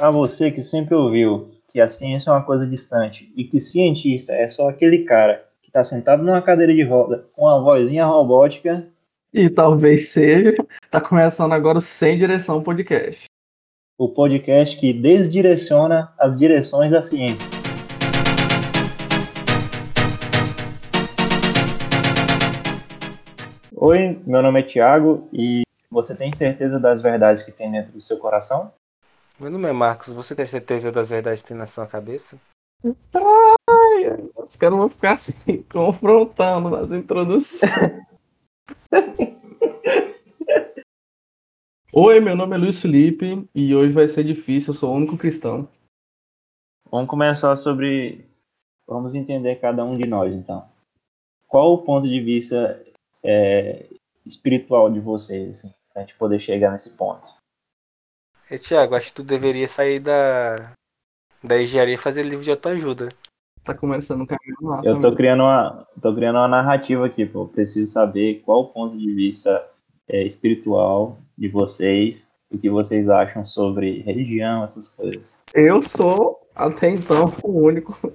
Para você que sempre ouviu que a ciência é uma coisa distante e que cientista é só aquele cara que está sentado numa cadeira de roda com uma vozinha robótica. E talvez seja, está começando agora o Sem Direção Podcast. O podcast que desdireciona as direções da ciência. Oi, meu nome é Thiago e você tem certeza das verdades que tem dentro do seu coração? Meu nome é Marcos, você tem certeza das verdades que tem na sua cabeça? Ai, os caras vão ficar assim, confrontando nas introduções. Oi, meu nome é Luiz Felipe e hoje vai ser difícil, eu sou o único cristão. Vamos começar sobre. Vamos entender cada um de nós, então. Qual o ponto de vista é, espiritual de vocês, assim, pra gente poder chegar nesse ponto? E, Thiago, acho que tu deveria sair da, da engenharia e fazer livro de autoajuda. Tá começando um caminho massa. Eu tô criando uma, tô criando uma narrativa aqui, pô. Preciso saber qual o ponto de vista é, espiritual de vocês, o que vocês acham sobre religião, essas coisas. Eu sou, até então, o único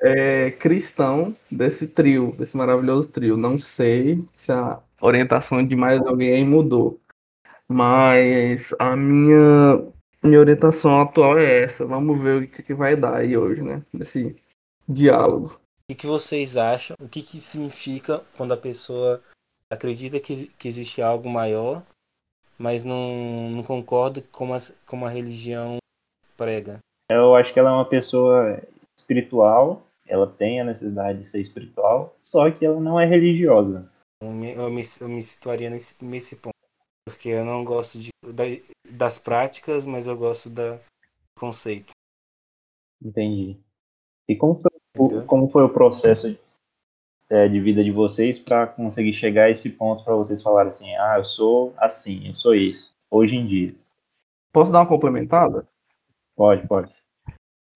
é, cristão desse trio, desse maravilhoso trio. Não sei se a orientação de mais alguém aí mudou. Mas a minha, minha orientação atual é essa. Vamos ver o que, que vai dar aí hoje, né? Nesse diálogo. O que, vocês acham? O que, que significa quando a pessoa acredita que, que existe algo maior, mas não, não concorda com a, como a religião prega? Eu acho que ela é uma pessoa espiritual, ela tem a necessidade de ser espiritual, só que ela não é religiosa. Eu me, eu me, eu me situaria nesse, nesse ponto. Porque eu não gosto de, da- das práticas, mas eu gosto da do conceito. Entendi. E como foi, o- como foi o processo é, de vida de vocês para conseguir chegar a esse ponto para vocês falarem assim, ah, eu sou assim, eu sou isso, hoje em dia? Posso dar uma complementada? Pode, pode.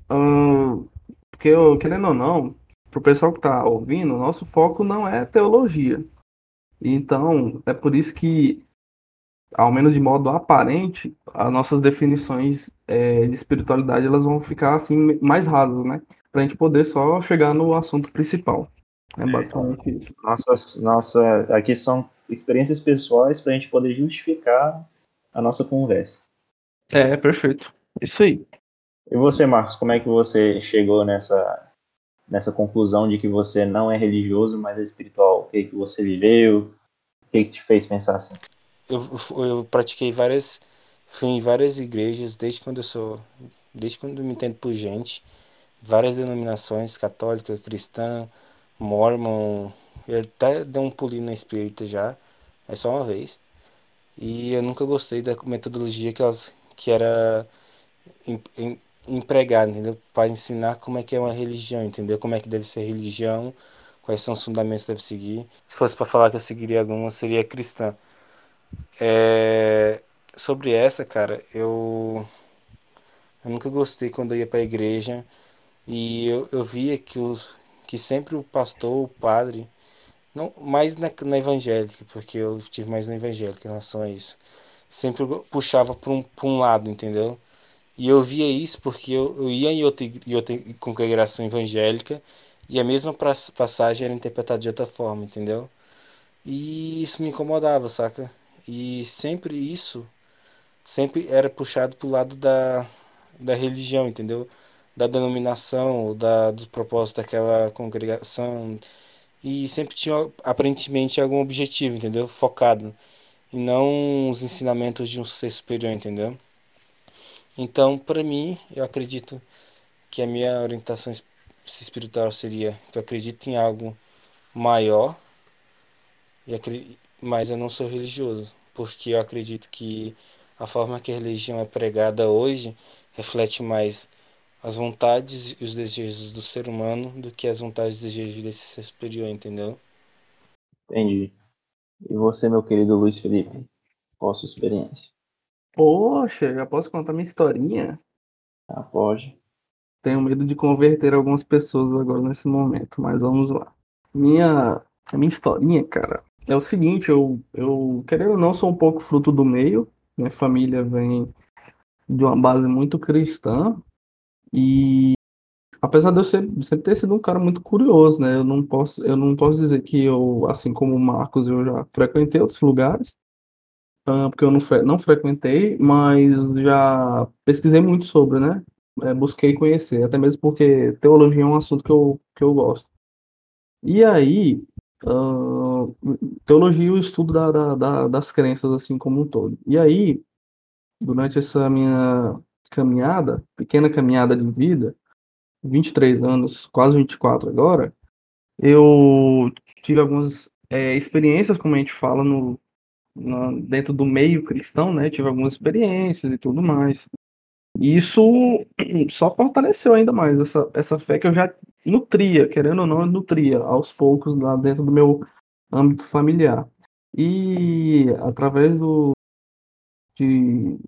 Ahn, porque, eu, querendo ou não, pro pessoal que tá ouvindo, o nosso foco não é teologia. Então, é por isso que, ao menos de modo aparente, as nossas definições é, de espiritualidade elas vão ficar assim mais rasas, né? Pra gente poder só chegar no assunto principal. É basicamente isso. Nossas, nossa, aqui são experiências pessoais para a gente poder justificar a nossa conversa. É, perfeito. Isso aí. E você, Marcos, como é que você chegou nessa, nessa conclusão de que você não é religioso, mas é espiritual? O que que você viveu? O que que te fez pensar assim? Eu, eu pratiquei várias. Fui em várias igrejas desde quando eu sou. Desde quando me entendo por gente. Várias denominações, católica, cristã, mormon. Eu até dei um pulinho na espírita já. É só uma vez. E eu nunca gostei da metodologia que elas. que era em- em- entendeu? Para ensinar como é que é uma religião, entendeu? Como é que deve ser religião, quais são os fundamentos que deve seguir. Se fosse para falar que eu seguiria alguma, seria cristã. É, sobre essa, cara, eu, eu nunca gostei quando eu ia para a igreja e eu, eu via que, os, que sempre o pastor, o padre, não, mais na, na evangélica, porque eu estive mais na evangélica em relação a isso, sempre puxava para um, pra um lado, entendeu? E eu via isso porque eu, eu ia em outra, em outra congregação evangélica e a mesma passagem era interpretada de outra forma, entendeu? E isso me incomodava, saca? E sempre isso, sempre era puxado pro lado da, da religião, entendeu? Da denominação, da, do propósito daquela congregação. E sempre tinha aparentemente algum objetivo, entendeu? Focado. E não os ensinamentos de um ser superior, entendeu? Então, para mim, eu acredito que a minha orientação es- espiritual seria que eu acredito em algo maior e mas eu não sou religioso, porque eu acredito que a forma que a religião é pregada hoje reflete mais as vontades e os desejos do ser humano do que as vontades e desejos desse ser superior, entendeu? Entendi. E você, meu querido Luiz Felipe, qual a sua experiência? Poxa, já posso contar minha historinha? Ah, pode. Tenho medo de converter algumas pessoas agora nesse momento, mas vamos lá. Minha, a minha historinha, cara, é o seguinte, eu, eu, querendo ou não, sou um pouco fruto do meio. Minha família vem de uma base muito cristã e apesar de eu ser, sempre ter sido um cara muito curioso, né? Eu não posso, eu não posso dizer que eu, assim como o Marcos, eu já frequentei outros lugares, uh, porque eu não, fre não frequentei, mas já pesquisei muito sobre, né? É, busquei conhecer, até mesmo porque teologia é um assunto que eu, que eu gosto. E aí, uh, teologia e o estudo da, da, da, das crenças, assim como um todo. E aí, durante essa minha caminhada, pequena caminhada de vida, 23 anos, quase 24 agora, eu tive algumas é, experiências, como a gente fala, no, no, dentro do meio cristão, né? Tive algumas experiências e tudo mais. E isso só fortaleceu ainda mais essa, essa fé que eu já nutria, querendo ou não, nutria aos poucos lá dentro do meu âmbito familiar. E através do, de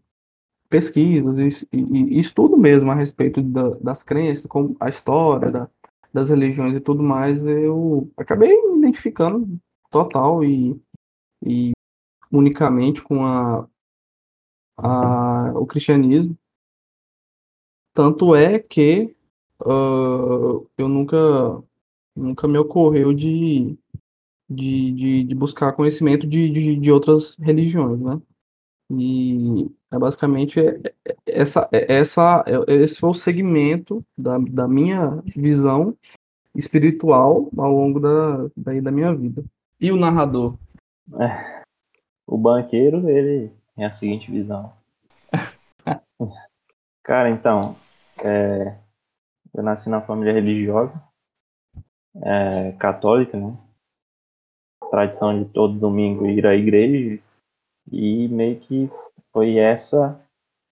pesquisas e, e, e estudo mesmo a respeito da, das crenças, como a história da, das religiões e tudo mais, eu acabei me identificando total e, e unicamente com a, a, o cristianismo. Tanto é que uh, eu nunca, nunca me ocorreu de, de, de, de buscar conhecimento de, de, de outras religiões, né? E é basicamente é, é, essa, essa, esse foi o segmento da, da minha visão espiritual ao longo da, da, da minha vida. E o narrador? É, o banqueiro, ele tem a seguinte visão. Cara, então, é, eu nasci na família religiosa, é, católica, né? Tradição de todo domingo ir à igreja, e meio que foi essa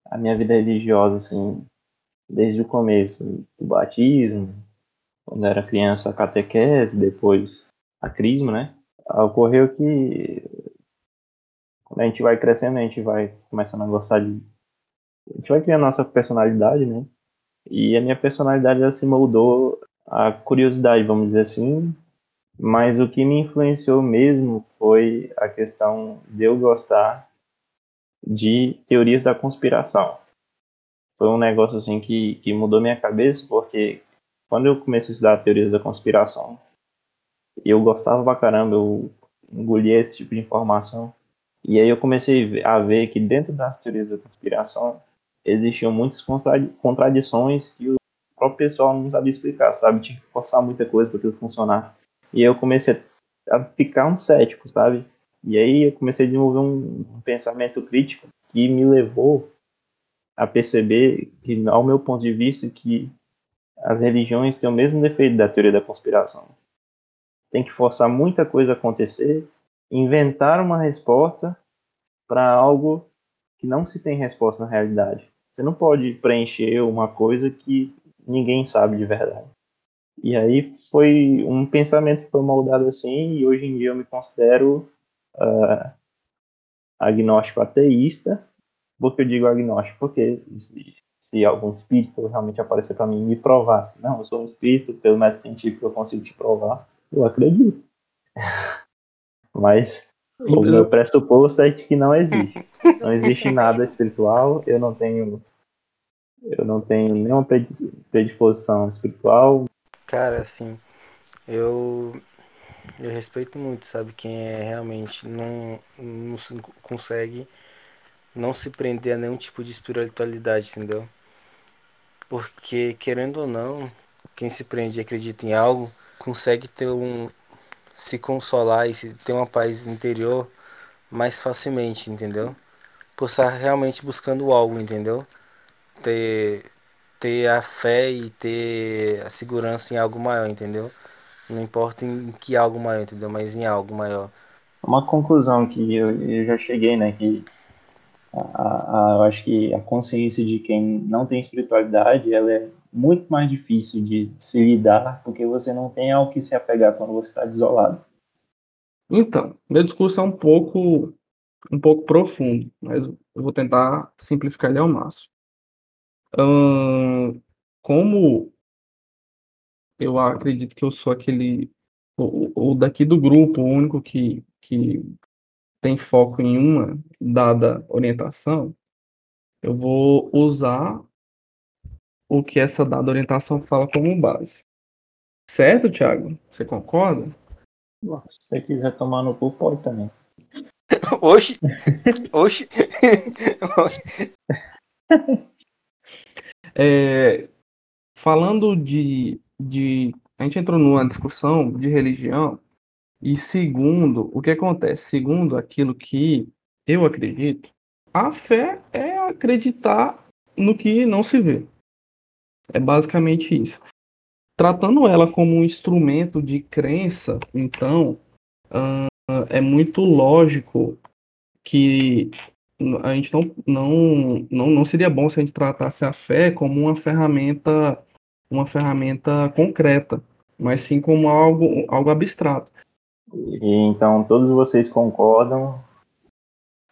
a minha vida religiosa, assim, desde o começo. O batismo, quando era criança, a catequese, depois a crisma, né? Ocorreu que quando a gente vai crescendo, a gente vai começando a gostar de. A gente vai criando a nossa personalidade, né? E a minha personalidade ela se moldou a curiosidade, vamos dizer assim, mas o que me influenciou mesmo foi a questão de eu gostar de teorias da conspiração. Foi um negócio assim que, que mudou minha cabeça, porque quando eu comecei a estudar teorias da conspiração, eu gostava pra caramba, eu engolia esse tipo de informação. E aí eu comecei a ver que dentro das teorias da conspiração existiam muitas contradições que o próprio pessoal não sabia explicar, sabe? Tinha que forçar muita coisa para aquilo funcionar. E eu comecei a ficar um cético, sabe? E aí eu comecei a desenvolver um, pensamento crítico que me levou a perceber que, ao meu ponto de vista, que as religiões têm o mesmo defeito da teoria da conspiração. Tem que forçar muita coisa a acontecer, inventar uma resposta para algo que não se tem resposta na realidade. Você não pode preencher uma coisa que ninguém sabe de verdade. E aí foi um pensamento que foi moldado assim, e hoje em dia eu me considero uh, agnóstico ateísta. Por que eu digo agnóstico? Porque se, se algum espírito realmente aparecer para mim e me provasse, não, eu sou um espírito, pelo método científico eu consigo te provar, eu acredito. Mas o meu pressuposto é que não existe. Não existe nada espiritual, eu não tenho eu não tenho nenhuma predisposição espiritual, Cara, assim, eu eu respeito muito, sabe, quem é realmente não, não consegue não se prender a nenhum tipo de espiritualidade, entendeu? Porque querendo ou não, quem se prende e acredita em algo consegue ter um se consolar e ter uma paz interior mais facilmente, entendeu? Por estar realmente buscando algo, entendeu? Ter ter a fé e ter a segurança em algo maior, entendeu? Não importa em que algo maior, entendeu? Mas em algo maior. Uma conclusão que eu, eu já cheguei, né? Que a, a, eu acho que a consciência de quem não tem espiritualidade ela é muito mais difícil de se lidar porque você não tem ao que se apegar quando você está desolado. Então, meu discurso é um pouco um pouco profundo, mas eu vou tentar simplificar ele ao máximo como eu acredito que eu sou aquele o, o daqui do grupo, o único que, que tem foco em uma dada orientação, eu vou usar o que essa dada orientação fala como base. Certo, Thiago? Você concorda? Se você quiser tomar no cu, pode também. Oxi! Oxi! É, falando de, de. A gente entrou numa discussão de religião, e segundo, o que acontece? Segundo aquilo que eu acredito, a fé é acreditar no que não se vê. É basicamente isso. Tratando ela como um instrumento de crença, então, é muito lógico que a gente não, não, não, não seria bom se a gente tratasse a fé como uma ferramenta uma ferramenta concreta, mas sim como algo, algo abstrato. Então todos vocês concordam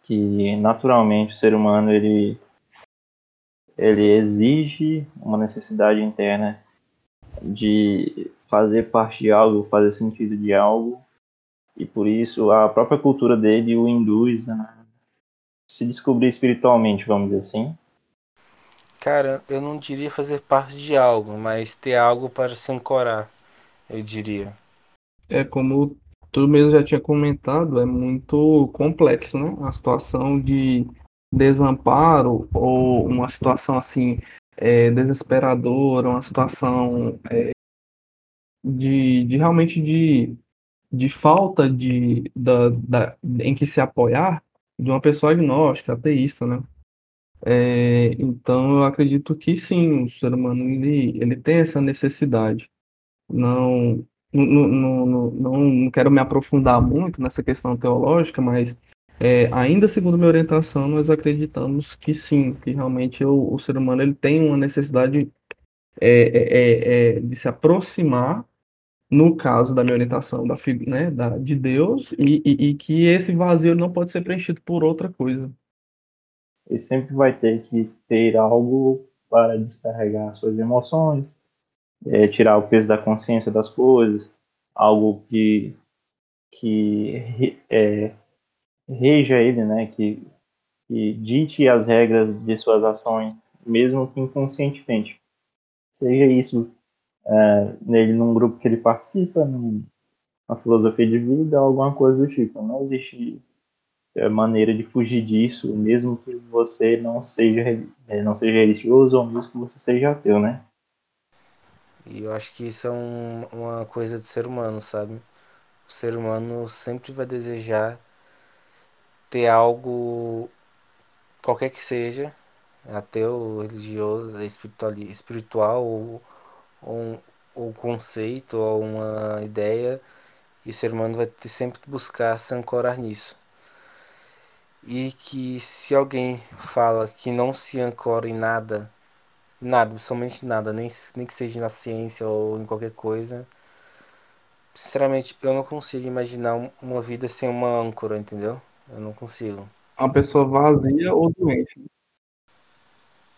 que naturalmente o ser humano ele ele exige uma necessidade interna de fazer parte de algo, fazer sentido de algo, e por isso a própria cultura dele o induz a se descobrir espiritualmente, vamos dizer assim. Cara, eu não diria fazer parte de algo, mas ter algo para se ancorar, eu diria. É como tu mesmo já tinha comentado, é muito complexo, né? A situação de desamparo ou uma situação assim é, desesperadora, uma situação é, de, de realmente de, de falta de, da, da, em que se apoiar de uma pessoa agnóstica, ateísta, né? É, então eu acredito que sim, o ser humano ele, ele tem essa necessidade. Não, não, não, não, quero me aprofundar muito nessa questão teológica, mas é, ainda segundo minha orientação, nós acreditamos que sim, que realmente o, o ser humano ele tem uma necessidade é, é, é, é de se aproximar, no caso da minha orientação, da, né, da, de Deus, e, e, e que esse vazio não pode ser preenchido por outra coisa. Ele sempre vai ter que ter algo para descarregar suas emoções, é, tirar o peso da consciência das coisas, algo que, que é, reja ele, né, que, que dite as regras de suas ações, mesmo que inconscientemente. Seja isso é, nele num grupo que ele participa, numa filosofia de vida, alguma coisa do tipo. Não existe é, maneira de fugir disso, mesmo que você não seja é, não seja religioso ou mesmo que você seja ateu, né? E eu acho que isso é um, uma coisa do ser humano, sabe? O ser humano sempre vai desejar ter algo, qualquer que seja, ateu, religioso, espiritual, espiritual ou, ou, ou conceito ou uma ideia, e o ser humano vai ter sempre que buscar se ancorar nisso. E que se alguém fala que não se ancora em nada, nada, somente nada, nem, nem que seja na ciência ou em qualquer coisa, sinceramente eu não consigo imaginar uma vida sem uma âncora, entendeu? Eu não consigo. Uma pessoa vazia ou doente.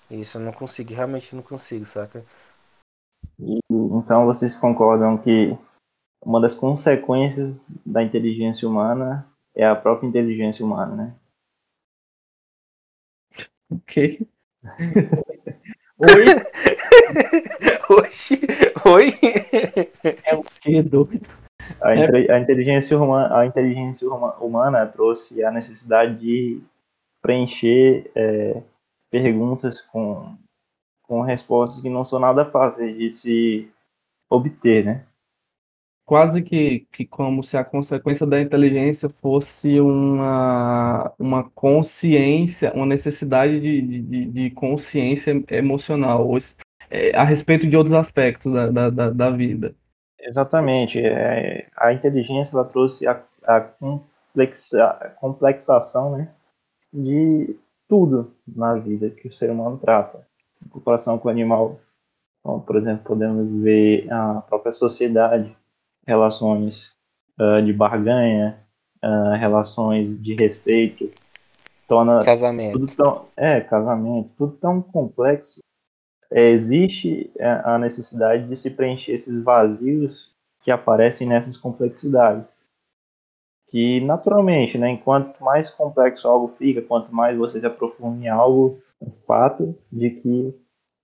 Isso, eu não consigo, realmente não consigo, saca? E, então vocês concordam que uma das consequências da inteligência humana é a própria inteligência humana, né? Ok. Oi? Oxi, oi? É o que doido? A, é. a, inteligência humana, a inteligência humana trouxe a necessidade de preencher é, perguntas com, com respostas que não são nada fáceis de se obter, né? Quase que, que como se a consequência da inteligência fosse uma, uma consciência, uma necessidade de, de, de consciência emocional, ou, é, a respeito de outros aspectos da, da, da vida. Exatamente. É, a inteligência ela trouxe a, a, complexa, a complexação né, de tudo na vida que o ser humano trata. Em comparação com o animal, então, por exemplo, podemos ver a própria sociedade, relações uh, de barganha, uh, relações de respeito, torna casamento. tudo tão é casamento, tudo tão complexo é, existe é, a necessidade de se preencher esses vazios que aparecem nessas complexidades. Que naturalmente, né, enquanto mais complexo algo fica, quanto mais você se aprofunda em algo, o fato de que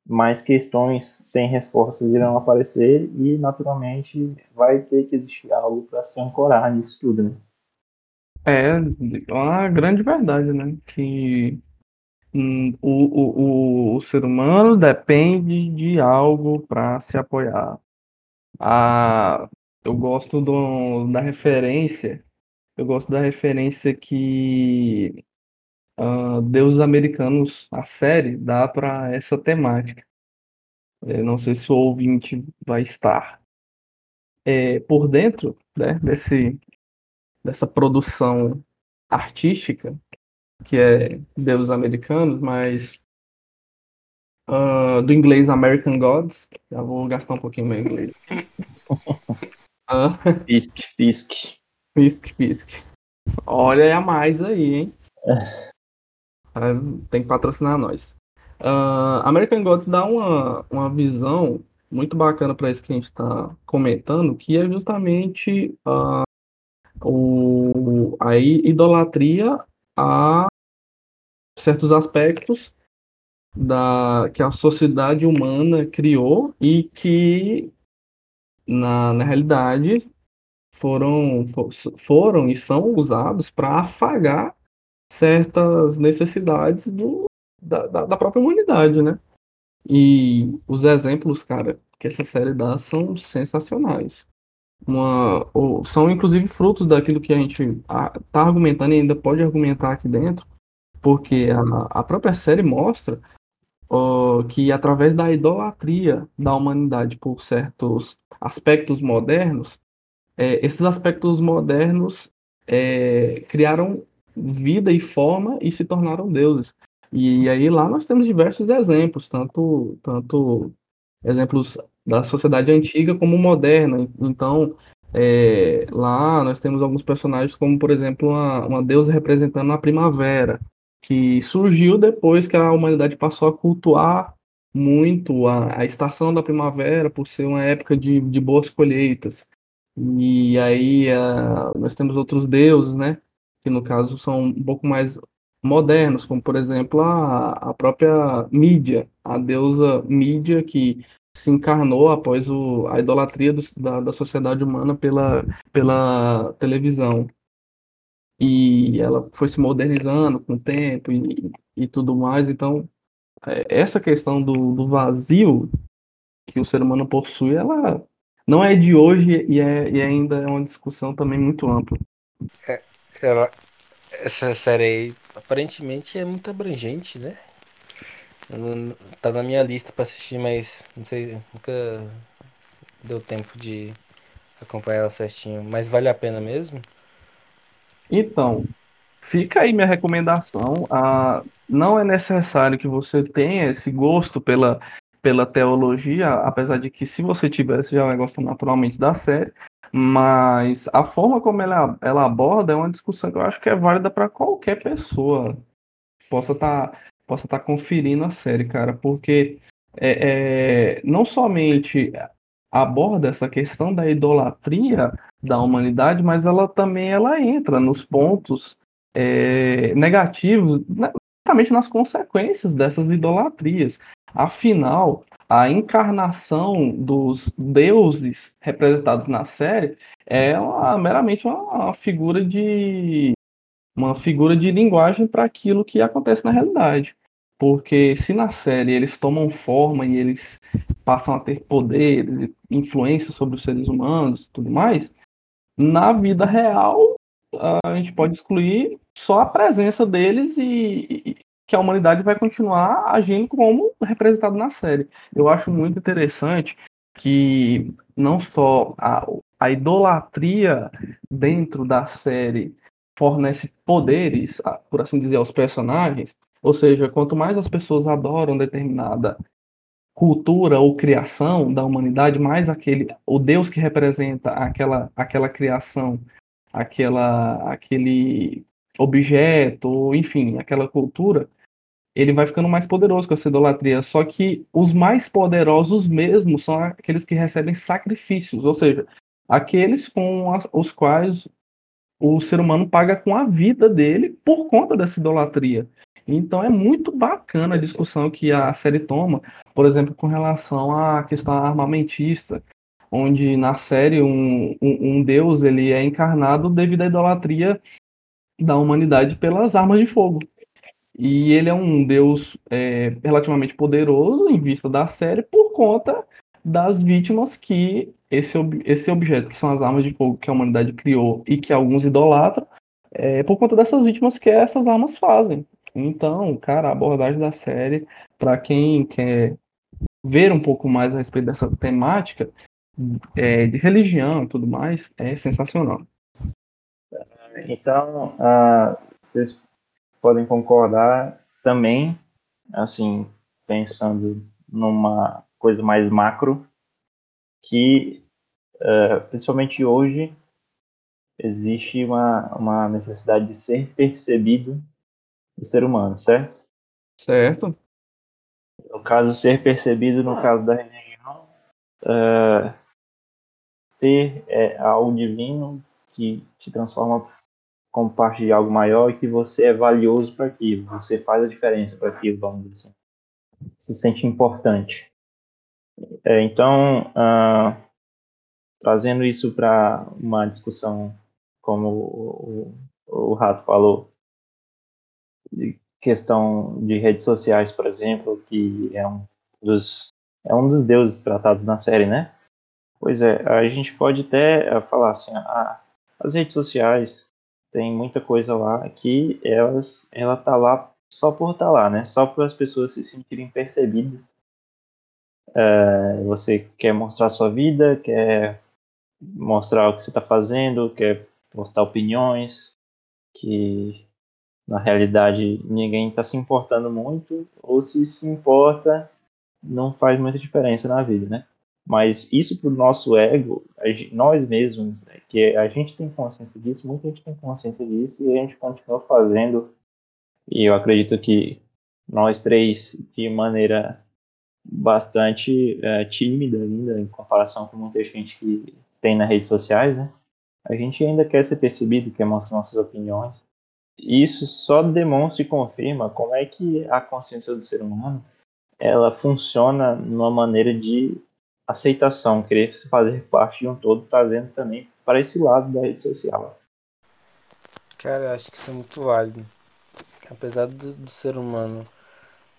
mais questões sem respostas irão aparecer e, naturalmente, vai ter que existir algo para se ancorar nisso tudo, né? É uma grande verdade, né? Que hum, o, o, o, o ser humano depende de algo para se apoiar. Ah, eu gosto do, da referência, eu gosto da referência que uh, Deuses Americanos, a série, dá para essa temática. Eu não sei se o ouvinte vai estar é, por dentro né, desse, dessa produção artística, que é Deuses Americanos, mas uh, do inglês American Gods. Já vou gastar um pouquinho meu inglês. uh, Fisk, Fisk. Fisk, Fisk. Olha a mais aí, hein? Tem que patrocinar nós. Uh, American Gods dá uma, uma visão muito bacana para isso que a gente está comentando, que é justamente uh, o, a idolatria a certos aspectos da, que a sociedade humana criou e que, na, na realidade, foram, foram e são usados para afagar certas necessidades do, da, da, da, própria humanidade, né? E os exemplos, cara, que essa série dá são sensacionais. Uma, ou, são inclusive frutos daquilo que a gente está argumentando e ainda pode argumentar aqui dentro, porque a, a própria série mostra uh, que através da idolatria da humanidade por certos aspectos modernos, é, esses aspectos modernos é, criaram vida e forma e se tornaram deuses. E aí lá nós temos diversos exemplos, tanto, tanto exemplos da sociedade antiga como moderna. Então, é, lá nós temos alguns personagens como, por exemplo, uma, uma deusa representando a primavera, que surgiu depois que a humanidade passou a cultuar muito a, a estação da primavera por ser uma época de, de boas colheitas. E aí uh, nós temos outros deuses, né? Que no caso são um pouco mais modernos, como por exemplo a, a própria mídia, a deusa mídia que se encarnou após o, a idolatria do, da, da sociedade humana pela, pela televisão e ela foi se modernizando com o tempo e, e tudo mais. Então, é, essa questão do, do, vazio que o ser humano possui, ela não é de hoje e, é, e ainda é uma discussão também muito ampla. É, ela, essa série aí, aparentemente é muito abrangente, né? Tá na minha lista para assistir, mas não sei, nunca deu tempo de acompanhar ela certinho. Mas vale a pena mesmo? Então, fica aí minha recomendação. Ah, não é necessário que você tenha esse gosto pela, pela teologia, apesar de que se você tivesse já vai gostar naturalmente da série, mas a forma como ela, ela aborda é uma discussão que eu acho que é válida para qualquer pessoa possa estar tá, possa tá conferindo a série, cara, porque é, é, não somente aborda essa questão da idolatria da humanidade, mas ela também ela entra nos pontos é, negativos, exatamente nas consequências dessas idolatrias. Afinal, a encarnação dos deuses representados na série é uma, meramente uma, uma figura de uma figura de linguagem para aquilo que acontece na realidade. Porque se na série eles tomam forma e eles passam a ter poder, influência sobre os seres humanos e tudo mais, na vida real a gente pode excluir só a presença deles e, e que a humanidade vai continuar agindo como representado na série. Eu acho muito interessante que não só a, a idolatria dentro da série fornece poderes, por assim dizer, aos personagens, ou seja, quanto mais as pessoas adoram determinada cultura ou criação da humanidade, mais aquele o Deus que representa aquela aquela criação, aquela aquele objeto, enfim, aquela cultura, ele vai ficando mais poderoso com essa idolatria. Só que os mais poderosos mesmo são aqueles que recebem sacrifícios, ou seja, aqueles com os quais o ser humano paga com a vida dele por conta dessa idolatria. Então é muito bacana a discussão que a série toma, por exemplo, com relação à questão armamentista, onde na série um, um, um deus ele é encarnado devido à idolatria da humanidade pelas armas de fogo. E ele é um deus é, relativamente poderoso em vista da série por conta das vítimas que esse, esse objeto, que são as armas de fogo que a humanidade criou e que alguns idolatram, é por conta dessas vítimas que essas armas fazem. Então, cara, a abordagem da série, para quem quer ver um pouco mais a respeito dessa temática é, de religião e tudo mais, é sensacional. Então, uh, vocês podem concordar também, assim, pensando numa coisa mais macro, que uh, principalmente hoje existe uma, uma necessidade de ser percebido do ser humano, certo? Certo. No caso, ser percebido, no caso da religião, uh, ter é, algo divino que te transforma como parte de algo maior e que você é valioso para aquilo, você faz a diferença para aquilo, vamos dizer assim. Se sente importante. É, então, uh, trazendo isso para uma discussão, como o, o, o Rato falou, de questão de redes sociais, por exemplo, que é um dos, é um dos deuses tratados na série, né? Pois é, a gente pode até eh, falar assim, a, as redes sociais tem muita coisa lá que elas, ela tá lá só por estar tá lá, né? Só para as pessoas se sentirem percebidas é, você quer mostrar sua vida, quer mostrar o que você está fazendo, quer postar opiniões, que na realidade ninguém está se importando muito, ou se se importa, não faz muita diferença na vida, né? Mas isso para o nosso ego, nós mesmos, né, que a gente tem consciência disso, muita gente tem consciência disso e a gente continua fazendo. E eu acredito que nós três, de maneira bastante é, tímida ainda em comparação com muita gente que tem nas redes sociais, né? A gente ainda quer ser percebido, quer mostrar nossas opiniões. E isso só demonstra e confirma como é que a consciência do ser humano ela funciona numa maneira de aceitação, querer fazer parte de um todo, trazendo também para esse lado da rede social. Cara, acho que isso é muito válido. Apesar do, do ser humano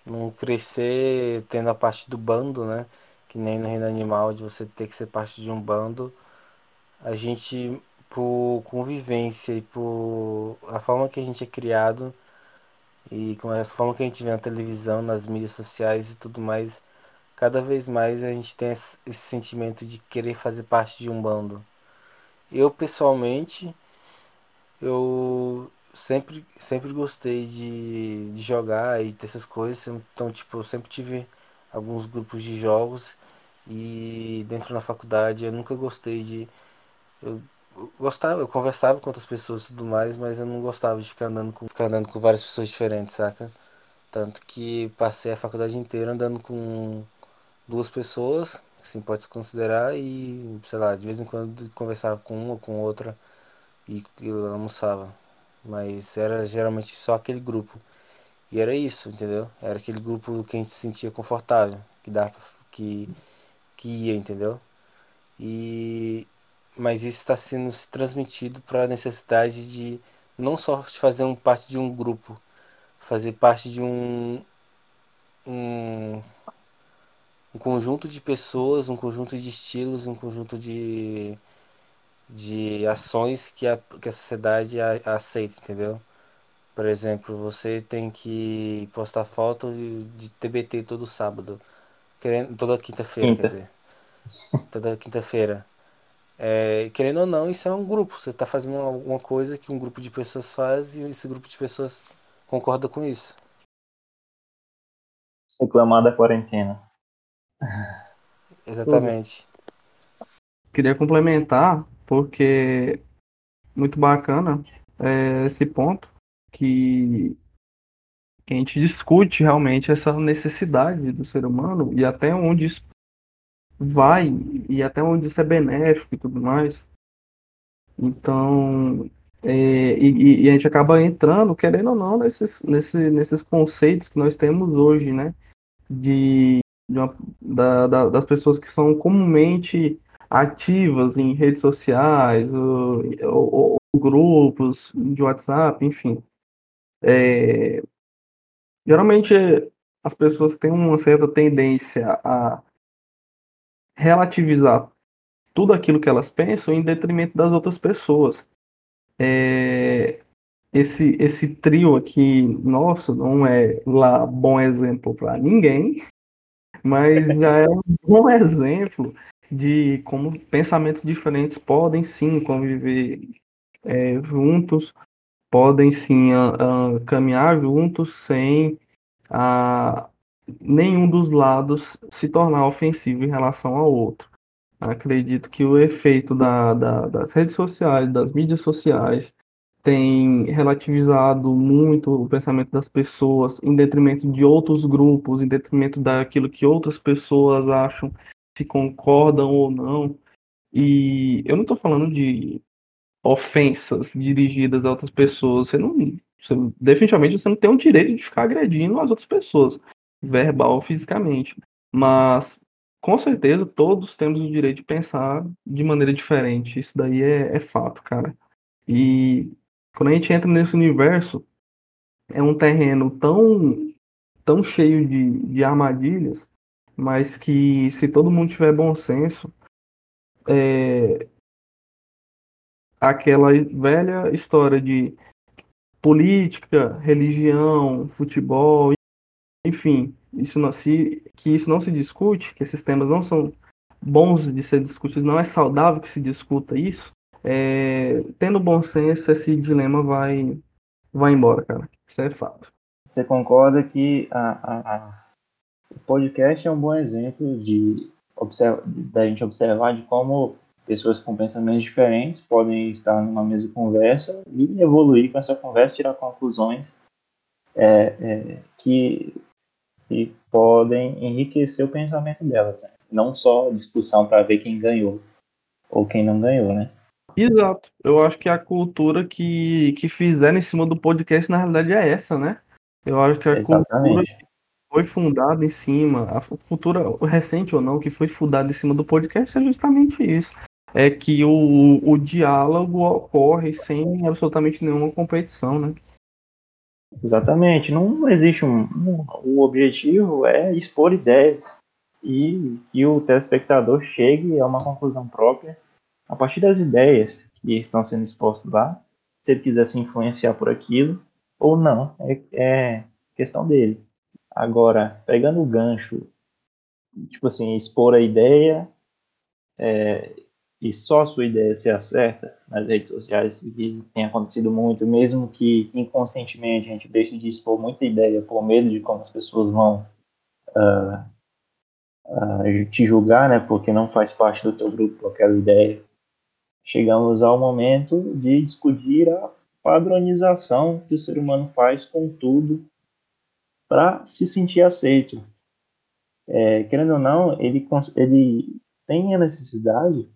não crescer tendo a parte do bando, né? Que nem no reino animal, de você ter que ser parte de um bando. A gente, por convivência e por a forma que a gente é criado e com a forma que a gente vê na televisão, nas mídias sociais e tudo mais, cada vez mais a gente tem esse sentimento de querer fazer parte de um bando. Eu pessoalmente, eu sempre, sempre gostei de, de jogar e dessas coisas. Então, tipo, eu sempre tive alguns grupos de jogos e dentro da faculdade eu nunca gostei de. Eu, gostava, eu conversava com outras pessoas e tudo mais, mas eu não gostava de ficar andando com, ficar andando com várias pessoas diferentes, saca? Tanto que passei a faculdade inteira andando com duas pessoas, assim pode se considerar, e sei lá, de vez em quando conversava com uma ou com outra e, e almoçava. Mas era geralmente só aquele grupo. E era isso, entendeu? Era aquele grupo que a gente se sentia confortável, que dava que, que ia, entendeu? E mas isso está sendo transmitido para a necessidade de não só de fazer um, parte de um grupo, fazer parte de um, um, um conjunto de pessoas, um conjunto de estilos, um conjunto de de ações que a, que a sociedade a, a aceita, entendeu? Por exemplo, você tem que postar foto de TBT todo sábado, querendo, toda quinta-feira, quinta. quer dizer. Toda quinta-feira. É, querendo ou não, isso é um grupo. Você está fazendo alguma coisa que um grupo de pessoas faz e esse grupo de pessoas concorda com isso. Reclamar da quarentena. Exatamente. Queria complementar porque muito bacana é, esse ponto que, que a gente discute realmente essa necessidade do ser humano e até onde isso vai e até onde isso é benéfico e tudo mais. Então, É, e, e, a gente acaba entrando, querendo ou não, nesses, nesse, nesses conceitos que nós temos hoje, né? De, de uma, da, da, das pessoas que são comumente ativas em redes sociais, ou, ou, ou grupos de WhatsApp, enfim. É, geralmente as pessoas têm uma certa tendência a relativizar tudo aquilo que elas pensam em detrimento das outras pessoas. É, esse, esse trio aqui nosso não é lá bom exemplo para ninguém, mas já é um bom exemplo de como pensamentos diferentes podem sim conviver é, juntos, podem sim a, a, caminhar juntos sem a, nenhum dos lados se tornar ofensivo em relação ao outro. Acredito que o efeito da, da, das redes sociais, das mídias sociais, tem relativizado muito o pensamento das pessoas em detrimento de outros grupos, em detrimento daquilo que outras pessoas acham, se concordam ou não. E eu não estou falando de ofensas dirigidas a outras pessoas. Você não, você, definitivamente você não tem o direito de ficar agredindo as outras pessoas, verbal ou fisicamente. Mas com certeza todos temos o direito de pensar de maneira diferente. Isso daí é, é fato, cara. E quando a gente entra nesse universo, é um terreno tão, tão cheio de, de armadilhas, mas que se todo mundo tiver bom senso, é, aquela velha história de política, religião, futebol, enfim, isso não se que isso não se discute, que esses temas não são bons de ser discutidos, não é saudável que se discuta isso. É, tendo bom senso, esse dilema vai vai embora, cara. Isso é fato. Você concorda que a, a, a, o podcast é um bom exemplo de da gente observar de como pessoas com pensamentos diferentes podem estar numa mesma conversa e evoluir com essa conversa, tirar conclusões é, é, que que podem enriquecer o pensamento delas, né? não só discussão para ver quem ganhou ou quem não ganhou, né? Exato. Eu acho que a cultura que, que fizeram em cima do podcast na realidade é essa, né? Eu acho que a Exatamente. cultura que foi fundada em cima, a cultura recente ou não, que foi fundada em cima do podcast é justamente isso. É que o, o diálogo ocorre sem absolutamente nenhuma competição, né? Exatamente. Não existe um, um, O objetivo é expor ideias e que o telespectador chegue a uma conclusão própria a partir das ideias que estão sendo expostas lá. Se ele quiser se influenciar por aquilo ou não, é, é questão dele. Agora, pegando o gancho, tipo assim, expor a ideia é, e só a sua ideia se acerta nas redes sociais, que tem acontecido muito, mesmo que inconscientemente a gente deixe de expor muita ideia por medo de como as pessoas vão uh, uh, te julgar, né, porque não faz parte do teu grupo aquela ideia. Chegamos ao momento de discutir a padronização que o ser humano faz com tudo para se sentir aceito. É, querendo ou não, ele, ele tem a necessidade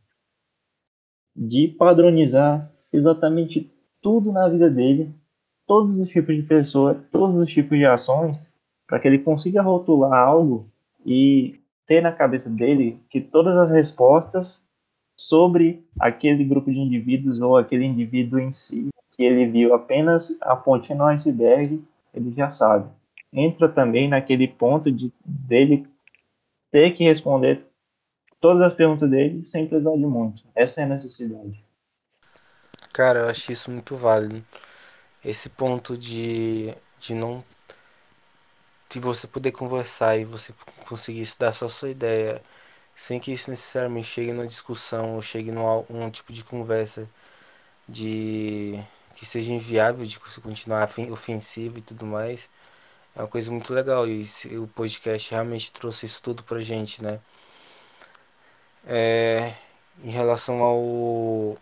de padronizar exatamente tudo na vida dele, todos os tipos de pessoas, todos os tipos de ações, para que ele consiga rotular algo e ter na cabeça dele que todas as respostas sobre aquele grupo de indivíduos ou aquele indivíduo em si, que ele viu apenas a pontinha no iceberg, ele já sabe. Entra também naquele ponto de dele ter que responder todas as perguntas dele sem precisar de muito. Essa é a necessidade. Cara, eu acho isso muito válido. Esse ponto de, de não. De você poder conversar e você conseguir dar só a sua ideia, sem que isso necessariamente chegue numa discussão ou chegue num um tipo de conversa de que seja inviável de continuar ofensivo e tudo mais. É uma coisa muito legal e o podcast realmente trouxe isso tudo pra gente, né? é, em relação ao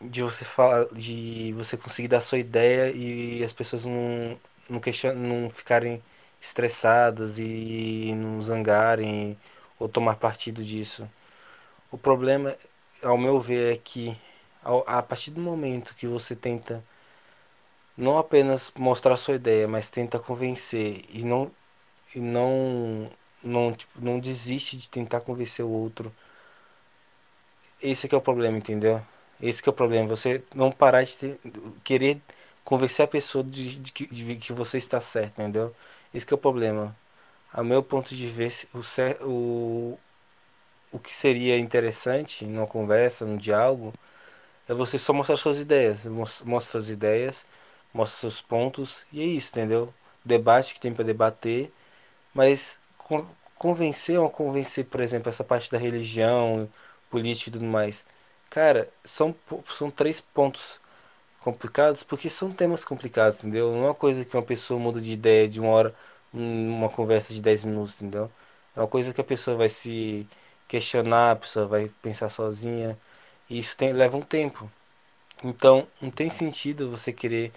de você falar de você conseguir dar sua ideia e as pessoas não não, não ficarem estressadas e não zangarem ou tomar partido disso. O problema, ao meu ver, é que a partir do momento que você tenta não apenas mostrar sua ideia, mas tenta convencer e não e não não tipo, não desiste de tentar convencer o outro. Esse é o problema, entendeu? Esse é o problema, você não parar de ter, querer convencer a pessoa de, de, de, de, que você está certo, entendeu? Esse é o problema. A meu ponto de ver, o, o, o que seria interessante numa conversa, num diálogo, é você só mostrar suas ideias. Mostra suas ideias, mostra seus pontos, e é isso, entendeu? Debate que tem para debater, mas convencer ou convencer, por exemplo, essa parte da religião, política e tudo mais. Cara, são, são três pontos complicados porque são temas complicados, entendeu? Não é uma coisa que uma pessoa muda de ideia de uma hora, uma conversa de 10 minutos, entendeu? É uma coisa que a pessoa vai se questionar, a pessoa vai pensar sozinha. E isso tem, leva um tempo. Então, não tem sentido você querer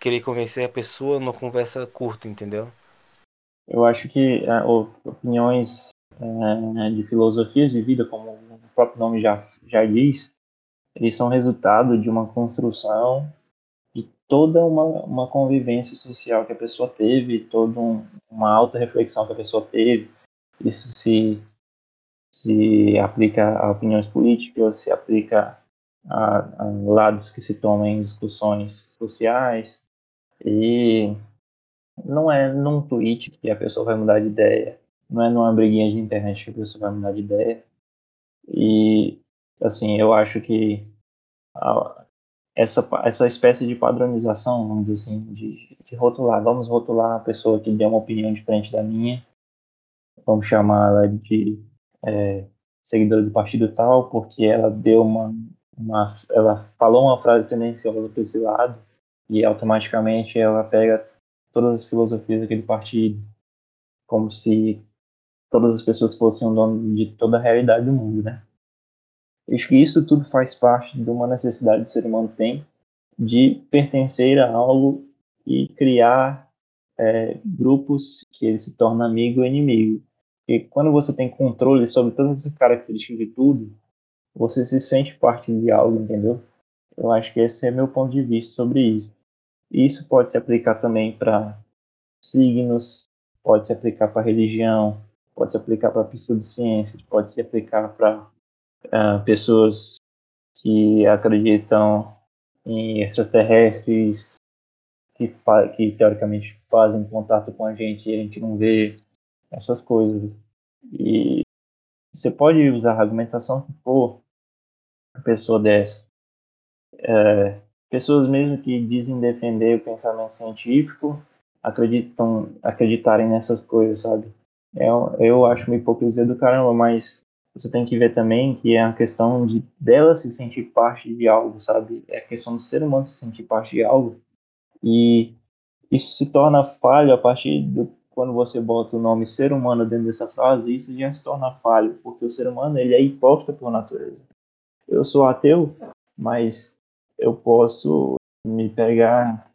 querer convencer a pessoa numa conversa curta, entendeu? Eu acho que é, opiniões é, de filosofias de vida, como o próprio nome já, já diz, eles são resultado de uma construção toda uma, uma convivência social que a pessoa teve, toda um, uma auto-reflexão que a pessoa teve. Isso se, se aplica a opiniões políticas, se aplica a, a lados que se tomam em discussões sociais. E não é num tweet que a pessoa vai mudar de ideia, não é numa briguinha de internet que a pessoa vai mudar de ideia. E, assim, eu acho que essa, essa espécie de padronização, vamos dizer assim, de, de rotular, vamos rotular a pessoa que deu uma opinião diferente da minha, vamos chamar ela de é, seguidora do partido tal, porque ela deu uma, uma ela falou uma frase tendenciosa para esse lado, e automaticamente ela pega todas as filosofias daquele partido, como se todas as pessoas fossem o dono de toda a realidade do mundo, né? Acho que isso tudo faz parte de uma necessidade que o ser humano tem de pertencer a algo e criar é, grupos que ele se torna amigo ou inimigo. E quando você tem controle sobre todas essas características de tudo, você se sente parte de algo, entendeu? Eu acho que esse é meu ponto de vista sobre isso. E isso pode se aplicar também para signos, pode se aplicar para religião, pode se aplicar para pseudociências, pode se aplicar para uh, pessoas que acreditam em extraterrestres que, que teoricamente fazem contato com a gente e a gente não vê essas coisas. E você pode usar a argumentação que for a pessoa dessa. É, pessoas mesmo que dizem defender o pensamento científico acreditam acreditarem nessas coisas, sabe? Eu, é, eu acho uma hipocrisia do caramba, mas você tem que ver também que é a questão de dela se sentir parte de algo, sabe? É a questão do ser humano se sentir parte de algo. E isso se torna falho a partir do quando você bota o nome ser humano dentro dessa frase, isso já se torna falho, porque o ser humano ele é hipócrita por natureza. Eu sou ateu, mas eu posso me pegar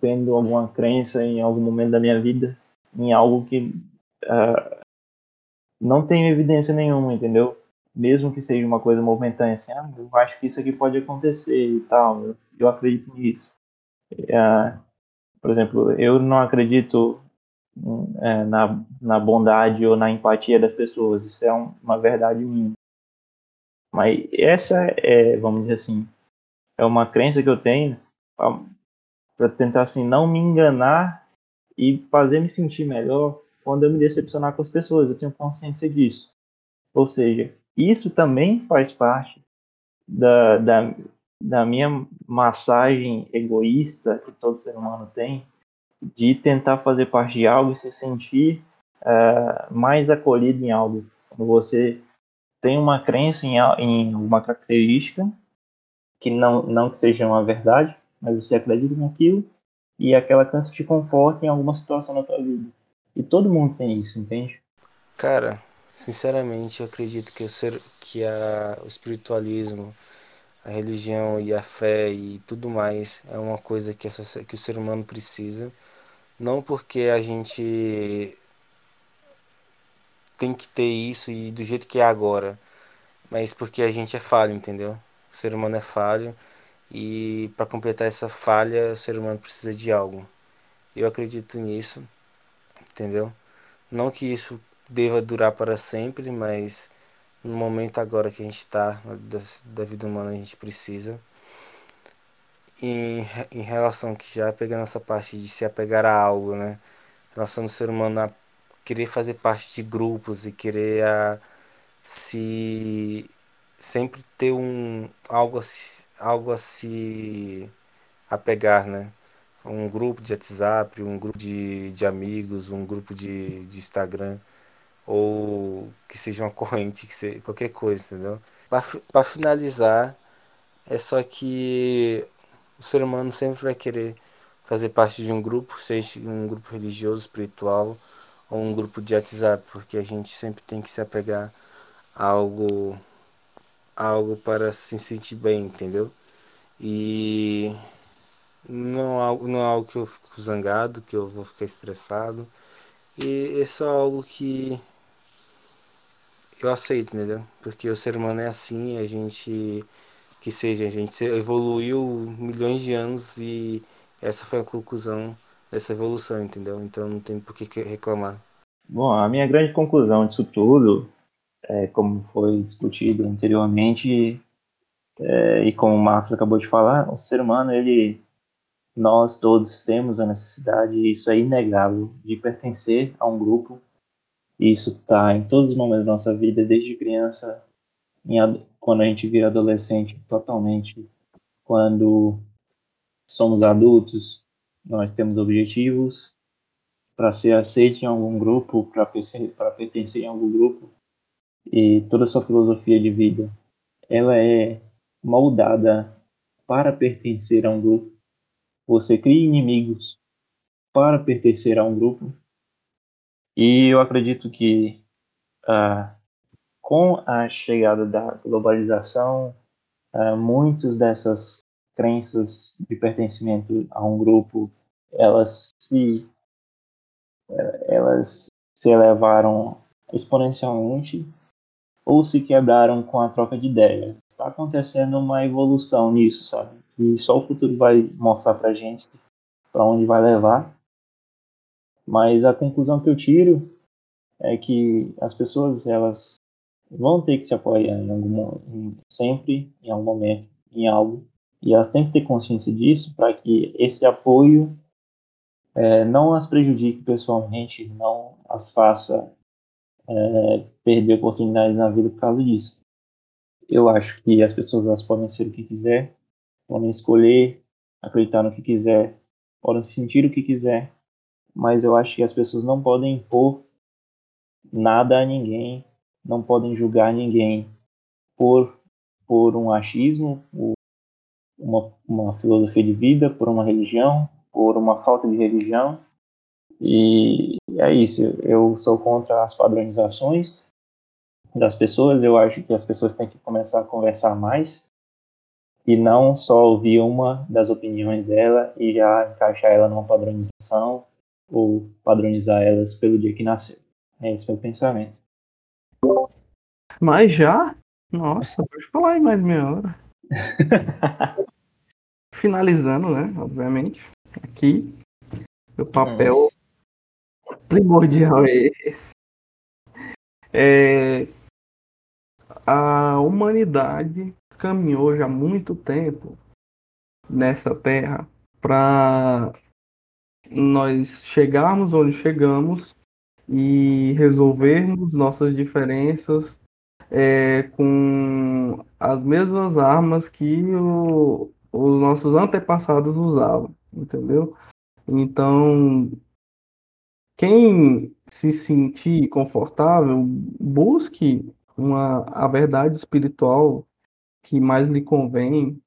tendo alguma crença em algum momento da minha vida em algo que uh, não tem evidência nenhuma, entendeu? Mesmo que seja uma coisa momentânea, assim, ah, eu acho que isso aqui pode acontecer e tal, eu, eu acredito nisso. Uh, por exemplo, eu não acredito uh, na, na bondade ou na empatia das pessoas, isso é um, uma verdade minha. Mas essa é, vamos dizer assim, é uma crença que eu tenho para tentar assim não me enganar e fazer me sentir melhor quando eu me decepcionar com as pessoas. Eu tenho consciência disso. Ou seja, isso também faz parte da, da, da minha massagem egoísta que todo ser humano tem de tentar fazer parte de algo e se sentir uh, mais acolhido em algo. Quando você tem uma crença em, em uma característica que não, não que seja uma verdade, mas você acredita naquilo e aquela crença te conforta em alguma situação na tua vida. E todo mundo tem isso, entende? Cara, sinceramente, eu acredito que, o ser, que a, o espiritualismo, a religião e a fé e tudo mais é uma coisa que, essa, que o ser humano precisa. Não porque a gente tem que ter isso e do jeito que é agora, mas porque a gente é falho, entendeu? O ser humano é falho e para completar essa falha, o ser humano precisa de algo. Eu acredito nisso, entendeu? Não que isso deva durar para sempre, mas no momento agora que a gente está da, da vida humana a gente precisa. Em, em relação que já pegando essa parte de se apegar a algo, né? Em relação do ser humano a querer fazer parte de grupos e querer a, se sempre ter um algo a, algo a se apegar, né? Um grupo de WhatsApp, um grupo de, de amigos, um grupo de, de Instagram ou que seja uma corrente, que seja qualquer coisa, entendeu? Para finalizar, é só que o ser humano sempre vai querer fazer parte de um grupo, seja um grupo religioso, espiritual ou um grupo de WhatsApp, porque a gente sempre tem que se apegar a algo, a algo para se sentir bem, entendeu? E não, não é algo que eu fico zangado, que eu vou ficar estressado. E é só algo que eu aceito, entendeu? Porque o ser humano é assim, a gente que seja, a gente evoluiu milhões de anos e essa foi a conclusão dessa evolução, entendeu? Então não tem por que reclamar. Bom, a minha grande conclusão disso tudo, é, como foi discutido anteriormente, é, e como o Marcos acabou de falar, o ser humano, ele, nós todos temos a necessidade, isso é inegável, de pertencer a um grupo isso está em todos os momentos da nossa vida, desde criança, quando a gente vira adolescente, totalmente. Quando somos adultos, nós temos objetivos para ser aceito em algum grupo, para pertencer em algum grupo. E toda a sua filosofia de vida, ela é moldada para pertencer a um grupo. Você cria inimigos para pertencer a um grupo e eu acredito que uh, com a chegada da globalização, uh, muitas dessas crenças de pertencimento a um grupo, elas se elas se elevaram exponencialmente ou se quebraram com a troca de ideia. Está acontecendo uma evolução nisso, sabe? E só o futuro vai mostrar pra gente para onde vai levar. Mas a conclusão que eu tiro é que as pessoas elas vão ter que se apoiar em algum em, sempre em algum momento em algo e elas têm que ter consciência disso para que esse apoio é, não as prejudique pessoalmente, não as faça é, perder oportunidades na vida por causa disso. Eu acho que as pessoas elas podem ser o que quiser, podem escolher, acreditar no que quiser, podem sentir o que quiser, mas eu acho que as pessoas não podem impor nada a ninguém, não podem julgar ninguém por, por um achismo, uma, uma filosofia de vida, por uma religião, por uma falta de religião. E é isso, eu sou contra as padronizações das pessoas, eu acho que as pessoas têm que começar a conversar mais e não só ouvir uma das opiniões dela e já encaixar ela numa padronização ou padronizar elas pelo dia que nasceu. É esse meu pensamento. Mas já? Nossa, pode falar aí mais meia hora. Finalizando, né? Obviamente. Aqui. O papel primordial é esse. É, a humanidade caminhou já há muito tempo nessa terra para nós chegarmos onde chegamos e resolvermos nossas diferenças é, com as mesmas armas que o, os nossos antepassados usavam, entendeu? Então, quem se sentir confortável, busque uma, a verdade espiritual que mais lhe convém,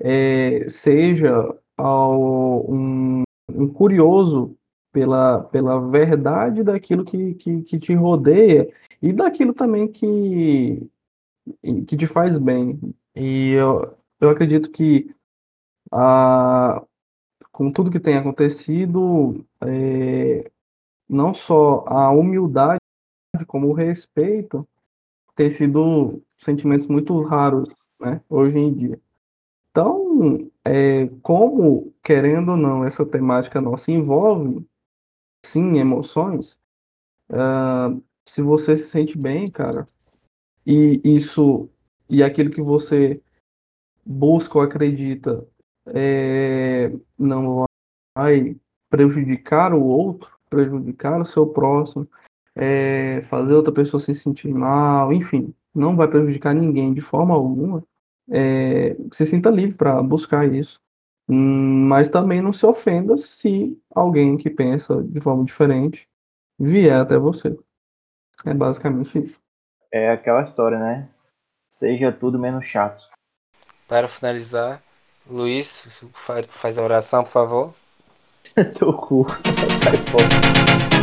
é, seja ao, um, um curioso pela, pela verdade daquilo que, que, que te rodeia e daquilo também que, que te faz bem. E eu, eu acredito que a, com tudo que tem acontecido, é, não só a humildade, como o respeito, tem sido sentimentos muito raros né? Hoje em dia. Então, é, como, querendo ou não, essa temática nossa envolve, sim, emoções, uh, se você se sente bem, cara, e isso, e aquilo que você busca ou acredita é, não vai prejudicar o outro, prejudicar o seu próximo, é, fazer outra pessoa se sentir mal, enfim, não vai prejudicar ninguém de forma alguma, é, se sinta livre para buscar isso. Hum, mas também não se ofenda se alguém que pensa de forma diferente vier até você. É basicamente isso. É aquela história, né? Seja tudo menos chato. Para finalizar, Luiz, faz a oração, por favor. Teu cu. Sai fora.